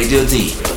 Radio D.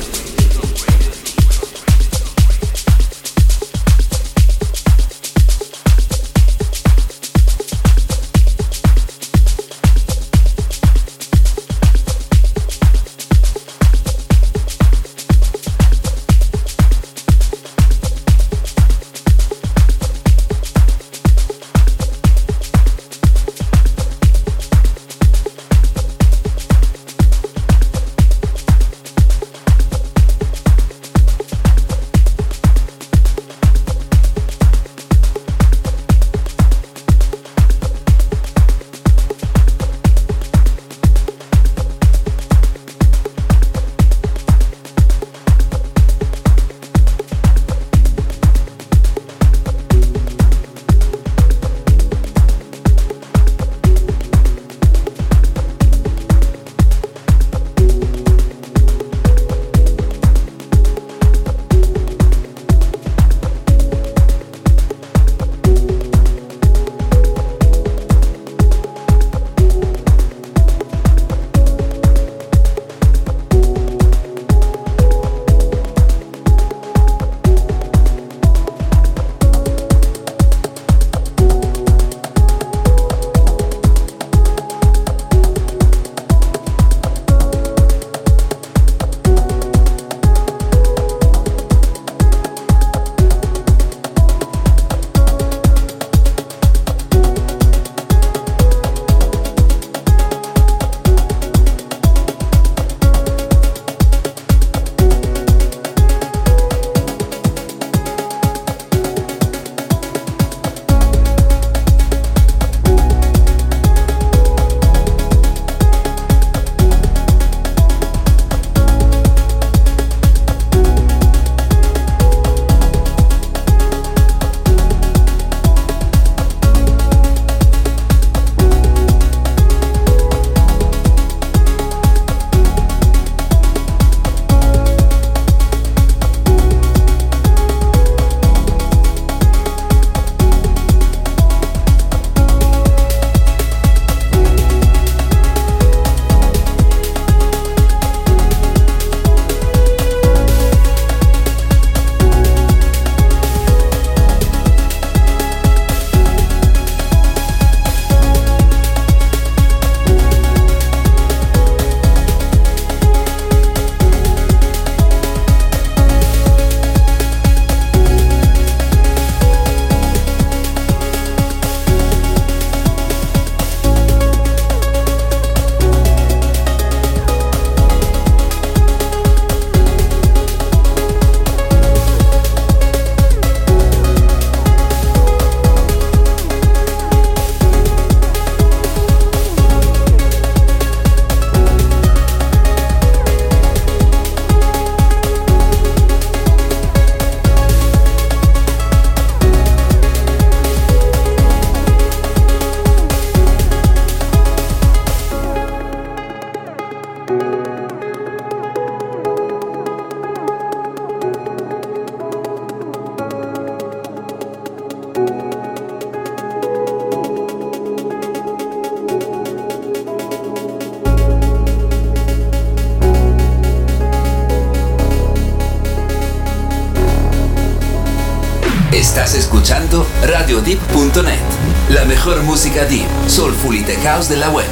de la web.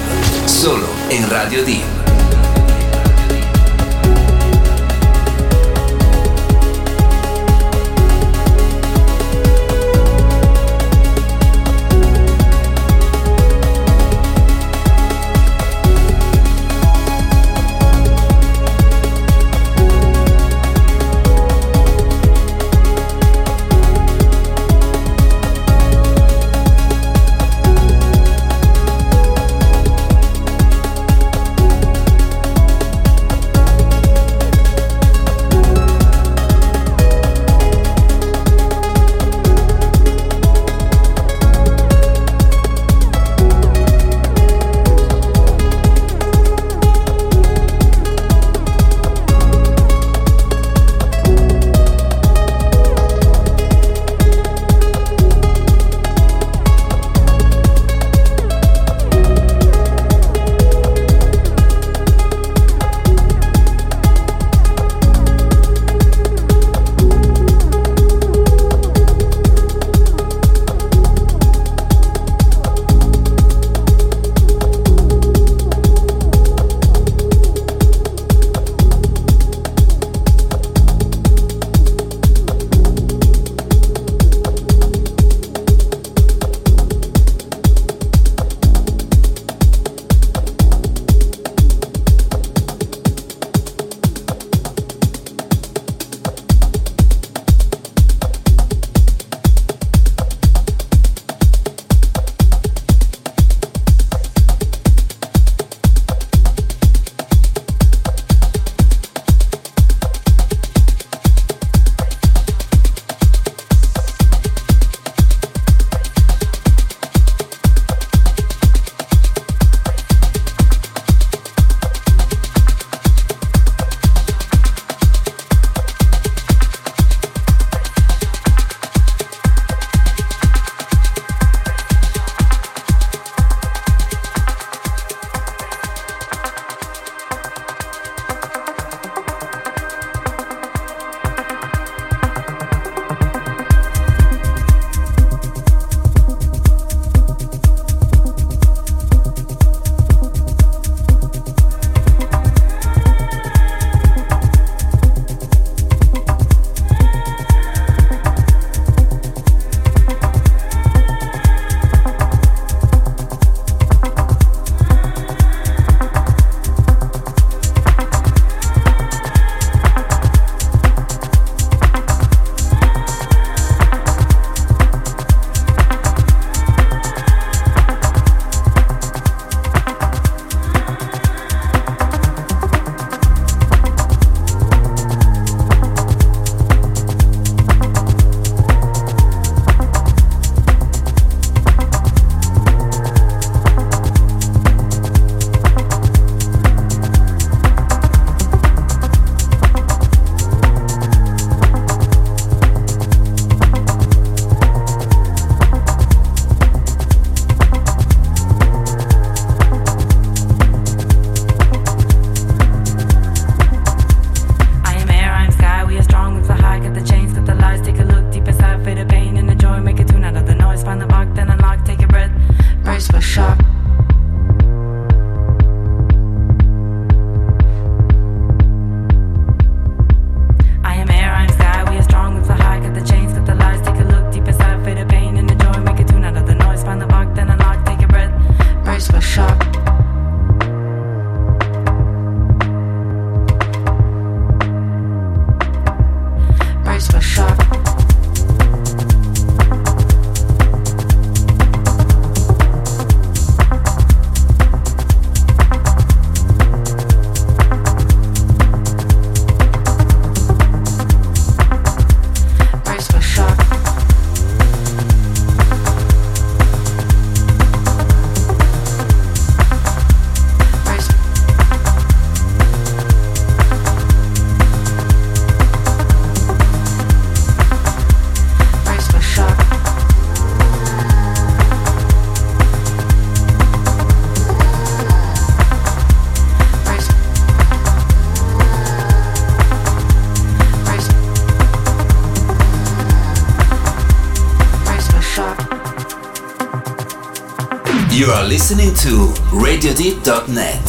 Listening to RadioDeep.net.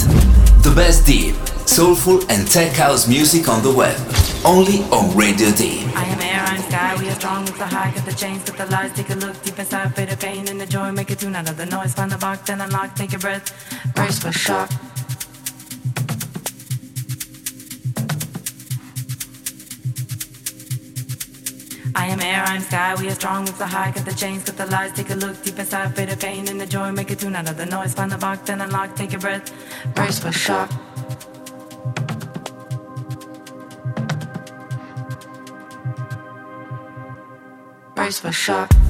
The best deep, soulful and tech house music on the web. Only on Radio Deep. I am air, I'm sky, we are strong with the high, got the chains, got the lies, take a look deep inside, feel the pain and the joy, make a tune out of the noise, find the box, then unlock, take a breath, brace for shock. Sky, we are strong with the high, got the chains, got the lies, take a look deep inside, feel the pain and the joy, make a tune out of the noise, find the box, then unlock, take a breath, brace for shock. Brace for shock.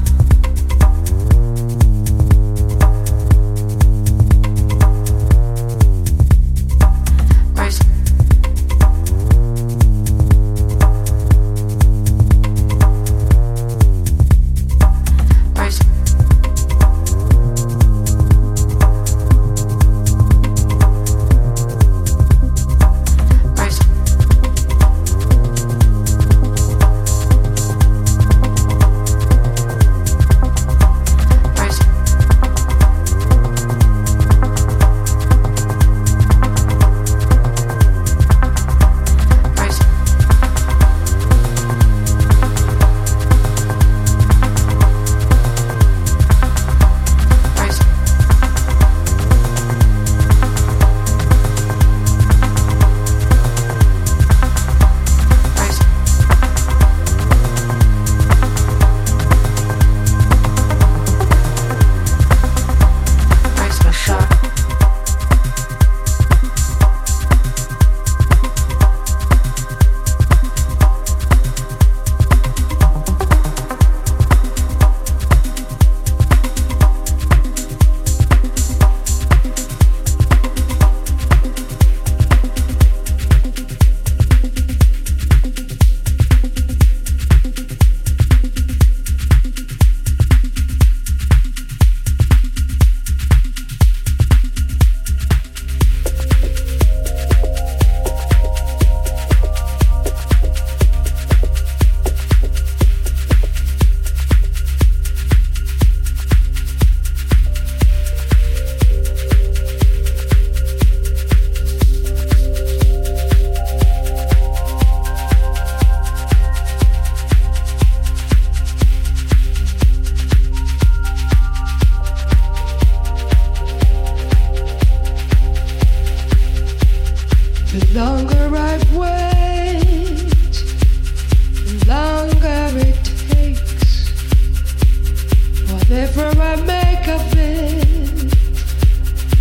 where make makeup it.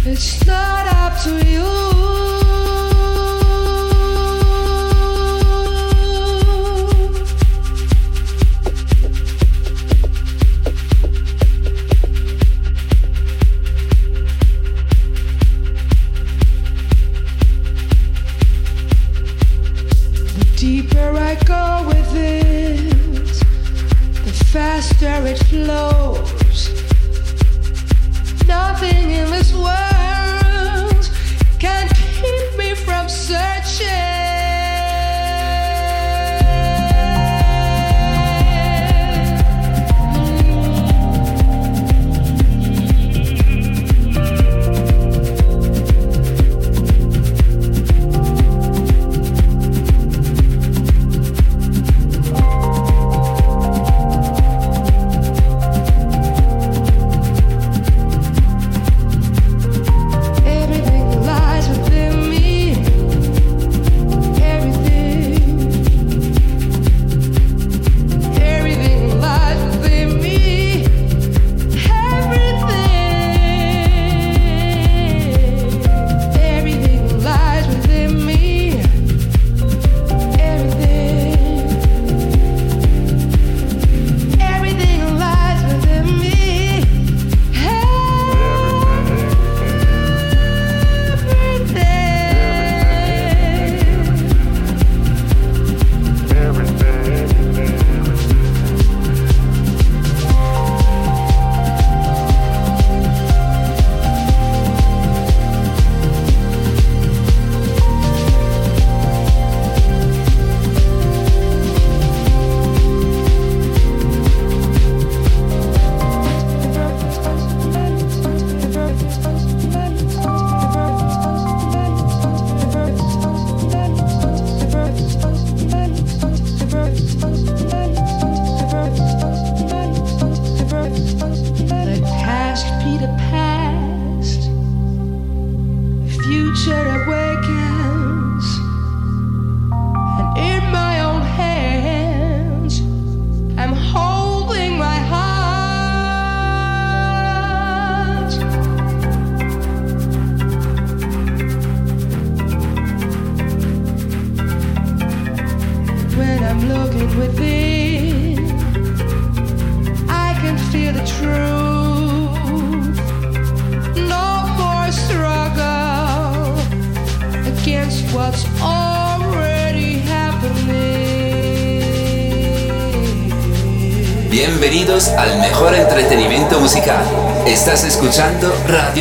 It's not up to you. Estás escuchando Radio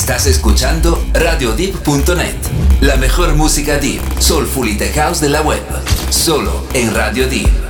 Estás escuchando RadioDeep.net, la mejor música deep, soulful y tech house de la web, solo en Radio Deep.